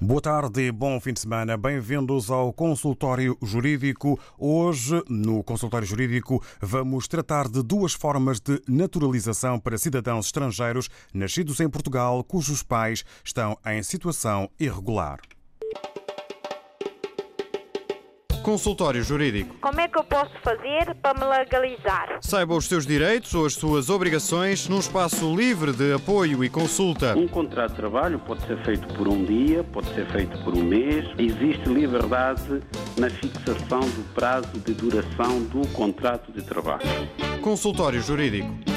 Boa tarde e bom fim de semana. Bem-vindos ao Consultório Jurídico. Hoje, no Consultório Jurídico, vamos tratar de duas formas de naturalização para cidadãos estrangeiros nascidos em Portugal cujos pais estão em situação irregular. Consultório Jurídico. Como é que eu posso fazer para me legalizar? Saiba os seus direitos ou as suas obrigações num espaço livre de apoio e consulta. Um contrato de trabalho pode ser feito por um dia, pode ser feito por um mês. Existe liberdade na fixação do prazo de duração do contrato de trabalho. Consultório Jurídico.